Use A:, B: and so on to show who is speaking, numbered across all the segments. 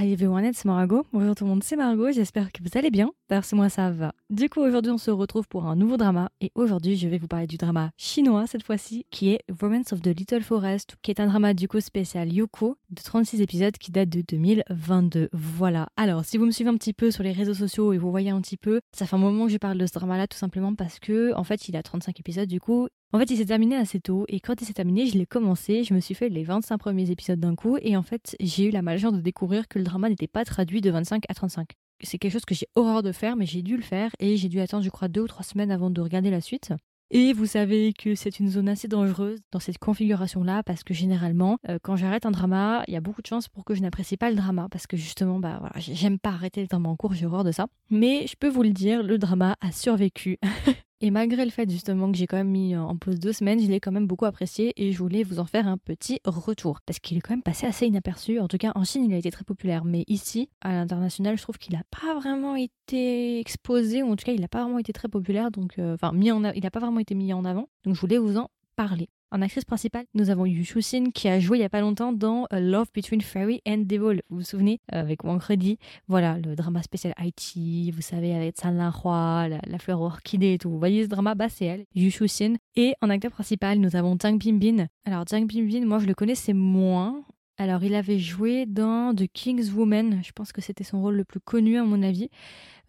A: Bonjour tout le monde, c'est Margot. Bonjour tout le monde, c'est Margot. J'espère que vous allez bien. Parce que moi ça va. Du coup aujourd'hui on se retrouve pour un nouveau drama et aujourd'hui je vais vous parler du drama chinois cette fois-ci qui est Romance of the Little Forest qui est un drama du coup spécial Yoko de 36 épisodes qui date de 2022. Voilà. Alors si vous me suivez un petit peu sur les réseaux sociaux et vous voyez un petit peu, ça fait un moment que je parle de ce drama là tout simplement parce que en fait il a 35 épisodes du coup en fait, il s'est terminé assez tôt et quand il s'est terminé, je l'ai commencé, je me suis fait les 25 premiers épisodes d'un coup et en fait, j'ai eu la malchance de découvrir que le drama n'était pas traduit de 25 à 35. C'est quelque chose que j'ai horreur de faire, mais j'ai dû le faire et j'ai dû attendre, je crois, deux ou trois semaines avant de regarder la suite. Et vous savez que c'est une zone assez dangereuse dans cette configuration-là parce que généralement, euh, quand j'arrête un drama, il y a beaucoup de chances pour que je n'apprécie pas le drama parce que justement, bah voilà, j'aime pas arrêter le drama en cours, j'ai horreur de ça. Mais je peux vous le dire, le drama a survécu. Et malgré le fait justement que j'ai quand même mis en pause deux semaines, je l'ai quand même beaucoup apprécié et je voulais vous en faire un petit retour. Parce qu'il est quand même passé assez inaperçu. En tout cas, en Chine, il a été très populaire. Mais ici, à l'international, je trouve qu'il n'a pas vraiment été exposé, ou en tout cas, il n'a pas vraiment été très populaire. Donc, euh, enfin, il n'a pas vraiment été mis en avant. Donc, je voulais vous en parler. En actrice principale, nous avons Yu Shu-sin qui a joué il y a pas longtemps dans Love Between Fairy and Devil. Vous vous souvenez euh, avec Wang Kredi Voilà, le drama spécial Haïti, vous savez, avec San Lan Hua, la, fleur orchidée et tout. Vous voyez ce drama? Bah, c'est elle, Yu Shu-sin. Et en acteur principal, nous avons Zhang Binbin. Alors, Zhang Binbin, moi je le connaissais moins. Alors, il avait joué dans The King's Woman. Je pense que c'était son rôle le plus connu, à mon avis.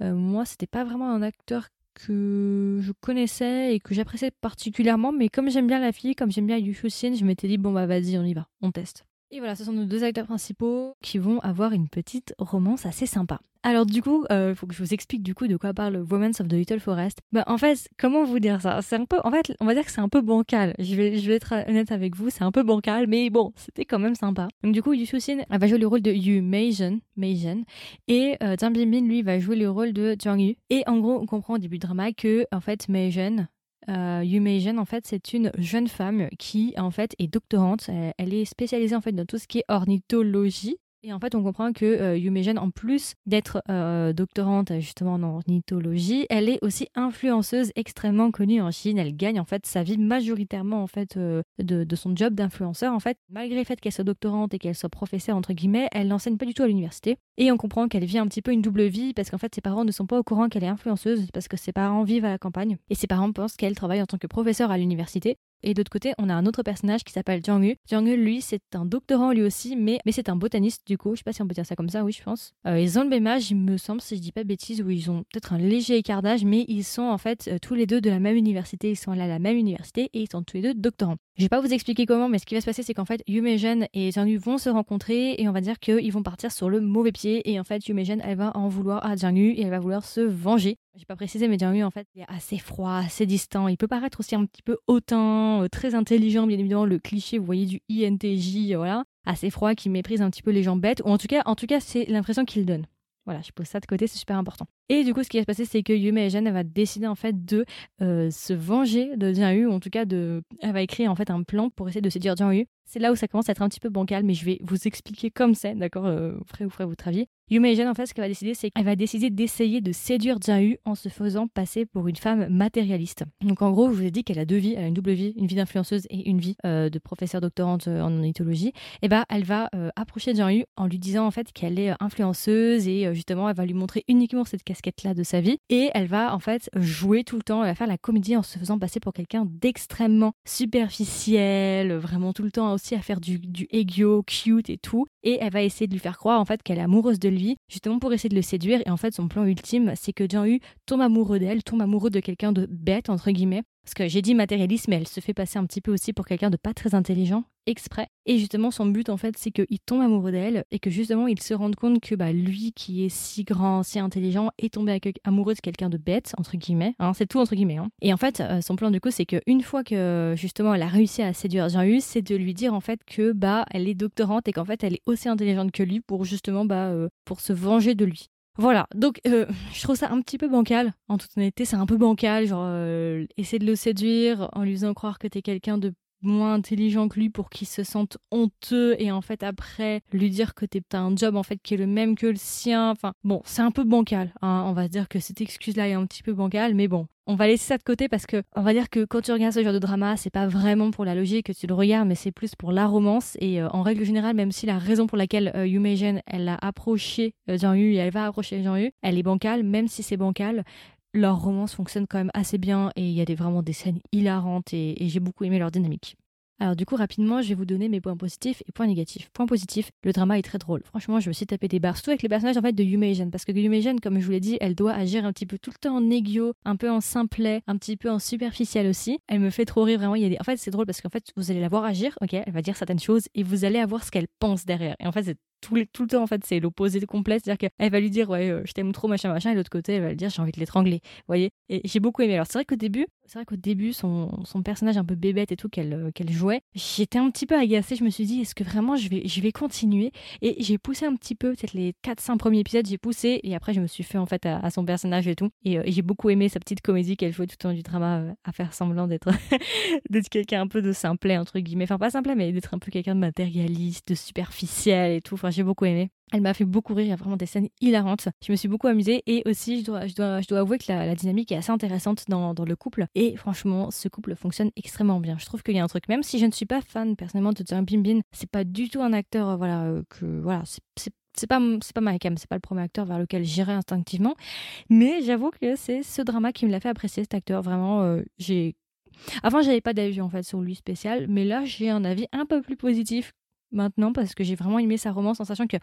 A: Euh, moi, c'était pas vraiment un acteur que je connaissais et que j'appréciais particulièrement, mais comme j'aime bien la fille, comme j'aime bien Yu Shin, je m'étais dit bon bah vas-y, on y va, on teste. Et voilà, ce sont nos deux acteurs principaux qui vont avoir une petite romance assez sympa. Alors du coup, il euh, faut que je vous explique du coup de quoi parle Romance of the Little Forest. Bah en fait, comment vous dire ça? C'est un peu, en fait, on va dire que c'est un peu bancal. Je vais, être honnête avec vous, c'est un peu bancal, mais bon, c'était quand même sympa. Donc du coup, Yu Shin, va jouer le rôle de Yu Meijen, Meijen, et euh, Zhang Binbin lui va jouer le rôle de Jiang Yu. Et en gros, on comprend au début du drama que en fait Meijen, euh, en fait, c'est une jeune femme qui, en fait, est doctorante. Elle, est spécialisée, en fait, dans tout ce qui est ornithologie. Et en fait, on comprend que euh, Yumejen, en plus d'être euh, doctorante justement en ornithologie, elle est aussi influenceuse extrêmement connue en Chine. Elle gagne en fait sa vie majoritairement en fait euh, de, son job d'influenceur. En fait, malgré le fait qu'elle soit doctorante et qu'elle soit professeure entre guillemets, elle n'enseigne pas du tout à l'université. Et on comprend qu'elle vit un petit peu une double vie parce qu'en fait, ses parents ne sont pas au courant qu'elle est influenceuse parce que ses parents vivent à la campagne et ses parents pensent qu'elle travaille en tant que professeure à l'université. Et d'autre côté, on a un autre personnage qui s'appelle Jiang. Jiang lui, c'est un doctorant lui aussi, mais, mais c'est un botaniste du coup. Je sais pas si on peut dire ça comme ça, oui, je pense. Euh, ils ont le même âge, il me semble, si je dis pas de bêtises, où ils ont peut-être un léger écart d'âge, mais ils sont en fait euh, tous les deux de la même université. Ils sont allés à la même université et ils sont tous les deux doctorants. Je vais pas vous expliquer comment, mais ce qui va se passer, c'est qu'en fait, Yumejen et Jiang Yu vont se rencontrer et on va dire qu'ils vont partir sur le mauvais pied. Et en fait, Yumejen, elle va en vouloir à Jiang Yu et elle va vouloir se venger. J'ai pas précisé, mais Jiang Yu, en fait, il est assez froid, assez distant. Il peut paraître aussi un petit peu hautain, euh, très intelligent, bien évidemment, le cliché, vous voyez, du INTJ, voilà. Assez froid, qui méprise un petit peu les gens bêtes. Ou en tout cas, en tout cas c'est l'impression qu'il donne. Voilà, je pose ça de côté, c'est super important. Et du coup, ce qui va se passer, c'est que Yume et elle va décider en fait de euh, se venger de Jiang Yu, ou en tout cas de, elle va écrire en fait un plan pour essayer de séduire Jiang Yu. C'est là où ça commence à être un petit peu bancal, mais je vais vous expliquer comme c'est, d'accord, euh, frère ou frère votre avis. Yume Jeanne, en fait, ce qu'elle va décider, c'est qu'elle va décider d'essayer de séduire Yu en se faisant passer pour une femme matérialiste. Donc en gros, je vous ai dit qu'elle a deux vies, elle a une double vie, une vie d'influenceuse et une vie euh, de professeure doctorante en ornithologie. Et bah, elle va approcher Jiang Yu en lui disant en fait qu'elle est influenceuse et justement, elle va lui montrer uniquement cette casquette-là de sa vie. Et elle va en fait jouer tout le temps, elle va faire la comédie en se faisant passer pour quelqu'un d'extrêmement superficiel, vraiment tout le temps aussi à faire du, du cute et tout. Et elle va essayer de lui faire croire en fait qu'elle est amoureuse de lui, justement pour essayer de le séduire. Et en fait, son plan ultime, c'est que Jean Yu tombe amoureux d'elle, tombe amoureux de quelqu'un de bête, entre guillemets, parce que j'ai dit matérialiste, mais elle se fait passer un petit peu aussi pour quelqu'un de pas très intelligent, exprès. Et justement, son but, en fait, c'est qu'il tombe amoureux d'elle et que justement, il se rende compte que bah, lui, qui est si grand, si intelligent, est tombé amoureux de quelqu'un de bête, entre guillemets. Hein, c'est tout entre guillemets. Hein. Et en fait, euh, son plan, du coup, c'est qu'une fois que justement, elle a réussi à séduire Jean-Hus, c'est de lui dire, en fait, que bah, elle est doctorante et qu'en fait, elle est aussi intelligente que lui pour justement, bah, euh, pour se venger de lui. Voilà, donc euh, je trouve ça un petit peu bancal, en toute honnêteté, c'est un peu bancal, genre euh, essayer de le séduire en lui faisant croire que t'es quelqu'un de moins intelligent que lui pour qu'il se sente honteux et en fait après lui dire que t'as un job en fait qui est le même que le sien. Enfin bon, c'est un peu bancal. Hein. On va dire que cette excuse-là est un petit peu bancale, mais bon, on va laisser ça de côté parce que on va dire que quand tu regardes ce genre de drama, c'est pas vraiment pour la logique que tu le regardes, mais c'est plus pour la romance. Et euh, en règle générale, même si la raison pour laquelle euh, Yu elle a approché euh, Jean-Yu et elle va approcher Jean-Yu, elle est bancale, même si c'est bancal, leur romance fonctionne quand même assez bien et il y a des, vraiment des scènes hilarantes et j'ai beaucoup aimé leur dynamique. Alors du coup, rapidement, je vais vous donner mes points positifs et points négatifs. Point positif, le drama est très drôle. Franchement, je me suis tapé des barres, surtout avec les personnages en fait de Yumeijin, parce que Yumeijin, comme je vous l'ai dit, elle doit agir un petit peu tout le temps en aiguillot, un peu en simplet, un petit peu en superficiel aussi. Elle me fait trop rire vraiment. Il y a des... En fait, c'est drôle parce qu'en fait, vous allez la voir agir, ok, elle va dire certaines choses et vous allez avoir ce qu'elle pense derrière. Et en fait, c'est tout, tout, le temps en fait c'est l'opposé complet c'est à dire qu'elle va lui dire ouais euh, je t'aime trop machin machin et l'autre côté elle va lui dire j'ai envie de l'étrangler voyez et j'ai beaucoup aimé. Alors c'est vrai qu'au début c'est vrai qu'au début son, son, personnage un peu bébête et tout qu'elle euh, qu'elle jouait j'étais un petit peu agacée. Je me suis dit est-ce que vraiment je vais je vais continuer? Et j'ai poussé un petit peu peut-être les 4 5 premiers épisodes j'ai poussé. Et après je me suis fait en fait à, son personnage et tout. Et, euh, et j'ai beaucoup aimé sa petite comédie qu'elle jouait tout le temps du drama à faire semblant d'être quelqu'un un peu de simplet entre guillemets. Enfin pas simplet mais d'être un peu quelqu'un de matérialiste de superficiel et tout. Enfin j'ai beaucoup aimé. Elle m'a fait beaucoup rire, il y a vraiment des scènes hilarantes. Je me suis beaucoup amusée et aussi je dois, avouer que la, dynamique est assez intéressante dans, le couple. Et franchement, ce couple fonctionne extrêmement bien. Je trouve qu'il y a un truc, même si je ne suis pas fan personnellement de Bin Bin, c'est pas du tout un acteur, euh, voilà, euh, que voilà, c'est pas c'est pas c'est pas le premier acteur vers lequel j'irai instinctivement, mais j'avoue que c'est ce drama qui me l'a fait apprécier cet acteur. Vraiment, euh, j'ai avant j'avais pas d'avis en fait sur lui spécial, mais là j'ai un avis un peu plus positif maintenant parce que j'ai vraiment aimé sa romance en sachant que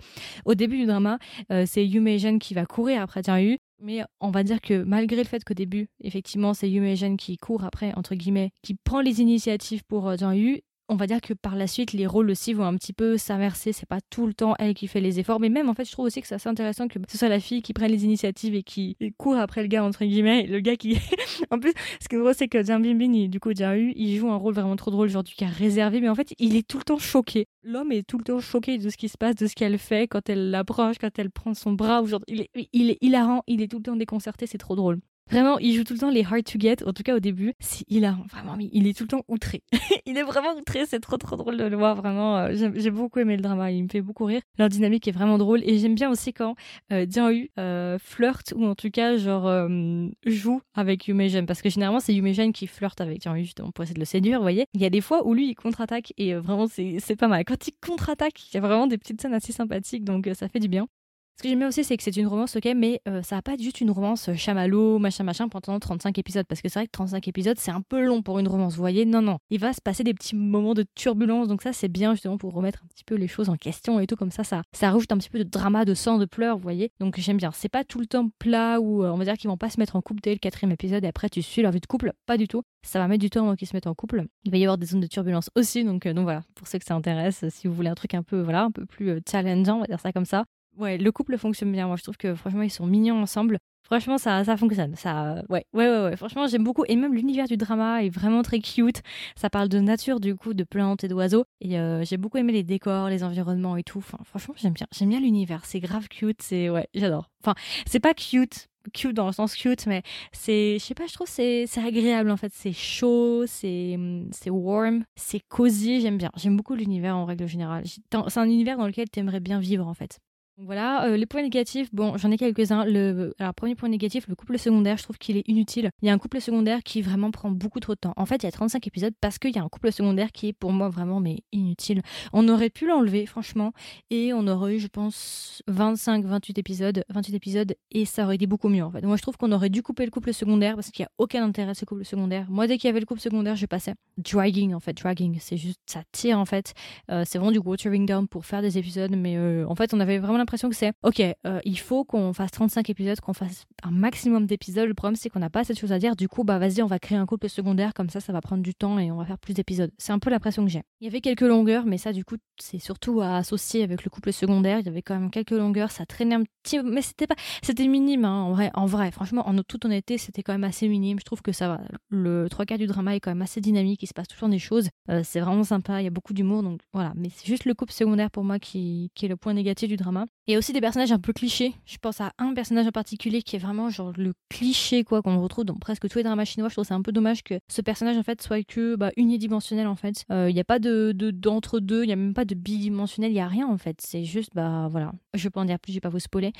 A: au début du drama, euh, c'est Yumeijin qui va courir après Jian Mais on va dire que malgré le fait qu'au début, effectivement, c'est Yumeijin qui court après, entre guillemets, qui prend les initiatives pour euh, Jian Yu, on va dire que par la suite, les rôles aussi vont un petit peu s'inverser. C'est pas tout le temps elle qui fait les efforts. Mais même, en fait, je trouve aussi que c'est assez intéressant que ce soit la fille qui prenne les initiatives et qui court après le gars, entre guillemets. Le gars qui. en plus, ce qui est drôle, c'est que Jiang Bingbing, du coup, Jiang Yu, il joue un rôle vraiment trop drôle, genre du cas réservé. Mais en fait, il est tout le temps choqué. L'homme est tout le temps choqué de ce qui se passe, de ce qu'elle fait quand elle l'approche, quand elle prend son bras. Ou il, est, il est hilarant, il est tout le temps déconcerté, c'est trop drôle. Vraiment, il joue tout le temps les hard to get, en tout cas au début. Il a vraiment, il est tout le temps outré. il est vraiment outré, c'est trop trop drôle de le voir, vraiment. Euh, j'ai beaucoup aimé le drama, il me fait beaucoup rire. Leur dynamique est vraiment drôle et j'aime bien aussi quand euh, Yu euh, flirte ou en tout cas genre euh, joue avec Yumejen parce que généralement c'est Yumejen qui flirte avec Yu justement pour essayer de le séduire, vous voyez. Il y a des fois où lui il contre-attaque et vraiment c'est pas mal. Quand il contre-attaque, il y a vraiment des petites scènes assez sympathiques donc ça fait du bien. Ce que j'aime bien aussi, c'est que c'est une romance, ok, mais euh, ça va pas être juste une romance euh, chamallow, machin, machin, pendant 35 épisodes. Parce que c'est vrai que 35 épisodes, c'est un peu long pour une romance, vous voyez Non, non. Il va se passer des petits moments de turbulence, donc ça, c'est bien justement pour remettre un petit peu les choses en question et tout, comme ça, ça, ça rajoute un petit peu de drama, de sang, de pleurs, vous voyez Donc j'aime bien. C'est pas tout le temps plat où euh, on va dire qu'ils vont pas se mettre en couple dès le quatrième épisode et après tu suis leur vie de couple. Pas du tout. Ça va mettre du temps avant qu'ils se mettent en couple. Il va y avoir des zones de turbulence aussi, donc, donc voilà, pour ceux que ça intéresse, si vous voulez un truc un peu, voilà, un peu plus challengeant, on va dire ça comme ça, Ouais, le couple fonctionne bien. Moi, je trouve que franchement, ils sont mignons ensemble. Franchement, ça, ça fonctionne. Ça, ouais, ouais, ouais, ouais. Franchement, j'aime beaucoup. Et même l'univers du drama est vraiment très cute. Ça parle de nature, du coup, de plantes et d'oiseaux. Et euh, j'ai beaucoup aimé les décors, les environnements et tout. Franchement, j'aime bien. J'aime bien l'univers. C'est grave cute. C'est, ouais, j'adore. Enfin, c'est pas cute, cute dans le sens cute, mais c'est, je sais pas, je trouve c'est, c'est agréable en fait. C'est chaud, c'est, c'est warm, c'est cosy. J'aime bien. J'aime beaucoup l'univers en règle générale. C'est un univers dans lequel tu aimerais bien vivre en fait. Voilà, euh, les points négatifs, bon, j'en ai quelques-uns. Le, alors, premier point négatif, le couple secondaire, je trouve qu'il est inutile. Il y a un couple secondaire qui vraiment prend beaucoup trop de temps. En fait, il y a 35 épisodes parce qu'il y a un couple secondaire qui est pour moi vraiment mais inutile. On aurait pu l'enlever, franchement, et on aurait eu, je pense, 25, 28 épisodes, 28 épisodes, et ça aurait été beaucoup mieux en fait. Moi, je trouve qu'on aurait dû couper le couple secondaire parce qu'il n'y a aucun intérêt à ce couple secondaire. Moi, dès qu'il y avait le couple secondaire, je passais. Dragging, en fait, dragging, c'est juste, ça tire en fait. Euh, c'est vraiment du watering down pour faire des épisodes, mais euh, en fait, on avait vraiment l'impression que c'est ok, euh, il faut qu'on fasse 35 épisodes, qu'on fasse un maximum d'épisodes. Le problème, c'est qu'on n'a pas cette chose à dire. Du coup, bah vas-y, on va créer un couple secondaire, comme ça, ça va prendre du temps et on va faire plus d'épisodes. C'est un peu l'impression que j'ai. Il y avait quelques longueurs, mais ça, du coup, c'est surtout à associer avec le couple secondaire. Il y avait quand même quelques longueurs, ça traînait un petit, mais c'était pas, c'était minime, hein, en vrai. En vrai, franchement, en toute honnêteté, c'était quand même assez minime. Je trouve que ça va. Le trois quarts du drama est quand même assez dynamique. Il se passe toujours des choses. Euh, c'est vraiment sympa. Il y a beaucoup d'humour, donc voilà. Mais c'est juste le couple secondaire pour moi qui est le point négatif du drama. A aussi des personnages un peu clichés. Je pense à un personnage en particulier qui est vraiment genre le cliché quoi qu'on retrouve dans presque tous les dramas chinois. Je trouve c'est un peu dommage que ce personnage en fait soit que bah, unidimensionnel en fait. Euh, il n'y a pas de d'entre deux, il n'y a même pas de bidimensionnel, il y a rien en fait. C'est juste bah voilà. Je pas en dire plus, je vais pas vous spoiler,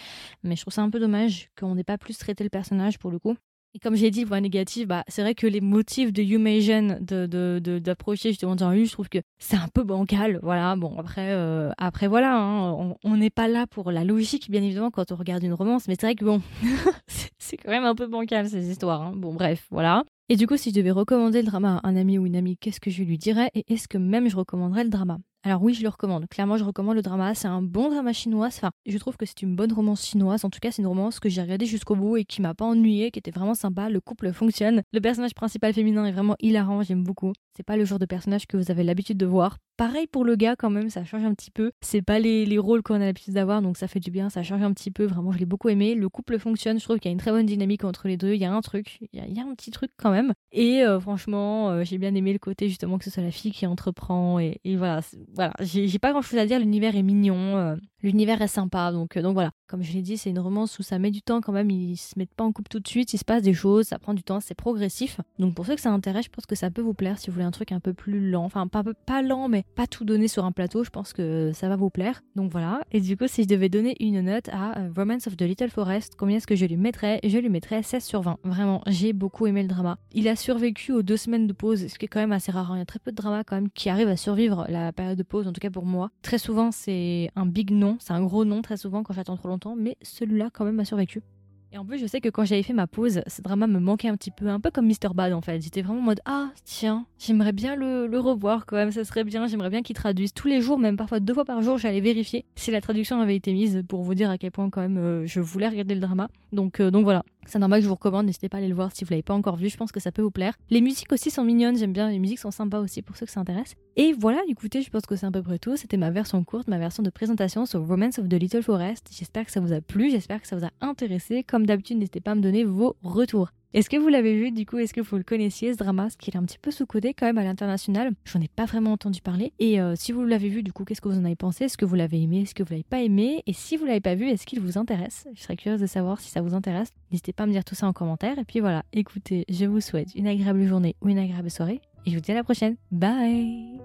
A: mais je trouve ça un peu dommage qu'on n'ait pas plus traité le personnage pour le coup. Et comme j'ai dit, point négatif, bah, c'est vrai que les motifs de Humation d'approcher de, de, justement dans je trouve que c'est un peu bancal. Voilà, bon, après, euh, après voilà, hein, on n'est pas là pour la logique, bien évidemment, quand on regarde une romance, mais c'est vrai que bon, c'est quand même un peu bancal ces histoires. Hein. Bon, bref, voilà. Et du coup, si je devais recommander le drama à un ami ou une amie, qu'est-ce que je lui dirais? Et est-ce que même je recommanderais le drama? Alors oui, je le recommande. Clairement, je recommande le drama. C'est un bon drama chinois. Je trouve que c'est une bonne romance chinoise. En tout cas, c'est une romance que j'ai regardée jusqu'au bout et qui m'a pas ennuyée, qui était vraiment sympa. Le couple fonctionne. Le personnage principal féminin est vraiment hilarant. J'aime beaucoup. C'est pas le genre de personnage que vous avez l'habitude de voir. Pareil pour le gars quand même, ça change un petit peu. C'est pas les, les rôles qu'on a l'habitude d'avoir, donc ça fait du bien, ça change un petit peu. Vraiment, je l'ai beaucoup aimé. Le couple fonctionne, je trouve qu'il y a une très bonne dynamique entre les deux. Il y a un truc, il y a, un petit truc quand même. Et euh, franchement, euh, j'ai bien aimé le côté justement que ce soit la fille qui entreprend. Et, et voilà, voilà. J'ai pas grand chose à dire, l'univers est mignon. Euh, l'univers est sympa. Donc, donc voilà, comme je l'ai dit, c'est une romance où ça met du temps quand même. Ils se mettent pas en couple tout de suite, il se passe des choses, ça prend du temps, c'est progressif. Donc pour ceux que ça intéresse, je pense que ça peut vous plaire si vous voulez un truc un peu plus lent. Enfin, pas, lent, mais pas tout donner sur un plateau, je pense que ça va vous plaire. Donc voilà. Et du coup, si je devais donner une note à euh, Romance of the Little Forest, combien est-ce que je lui mettrais? Je lui mettrais 16 sur 20. Vraiment, j'ai beaucoup aimé le drama. Il a survécu aux deux semaines de pause, ce qui est quand même assez rare. Hein. Il y a très peu de dramas quand même qui arrivent à survivre la période de pause, en tout cas pour moi. Très souvent, c'est un big non, c'est un gros non très souvent quand j'attends trop longtemps, mais celui-là quand même a survécu. Et en plus, je sais que quand j'avais fait ma pause, ce drama me manquait un petit peu, un peu comme Mr. Bad en fait. J'étais vraiment en mode Ah, tiens, j'aimerais bien le, revoir quand même, ça serait bien, j'aimerais bien qu'il traduise tous les jours, même parfois deux fois par jour, j'allais vérifier si la traduction avait été mise pour vous dire à quel point quand même euh, je voulais regarder le drama. Donc, euh, donc voilà, c'est normal que je vous recommande, n'hésitez pas à aller le voir si vous l'avez pas encore vu, je pense que ça peut vous plaire. Les musiques aussi sont mignonnes, j'aime bien, les musiques sont sympas aussi pour ceux que ça intéresse. Et voilà, écoutez, je pense que c'est à peu près tout. C'était ma version courte, ma version de présentation sur Romance of the Little Forest. J'espère que ça vous a plu, j'espère que ça vous a intéressé. Comme d'habitude, n'hésitez pas à me donner vos retours. Est-ce que vous l'avez vu du coup Est-ce que vous le connaissiez ce drama Ce qui est un petit peu sous-côté quand même à l'international? J'en ai pas vraiment entendu parler. Et euh, si vous l'avez vu du coup, qu'est-ce que vous en avez pensé? Est-ce que vous l'avez aimé? Est-ce que vous l'avez pas aimé? Et si vous l'avez pas vu, est-ce qu'il vous intéresse? Je serais curieuse de savoir si ça vous intéresse. N'hésitez pas à me dire tout ça en commentaire. Et puis voilà, écoutez, je vous souhaite une agréable journée ou une agréable soirée. Et je vous dis à la prochaine. Bye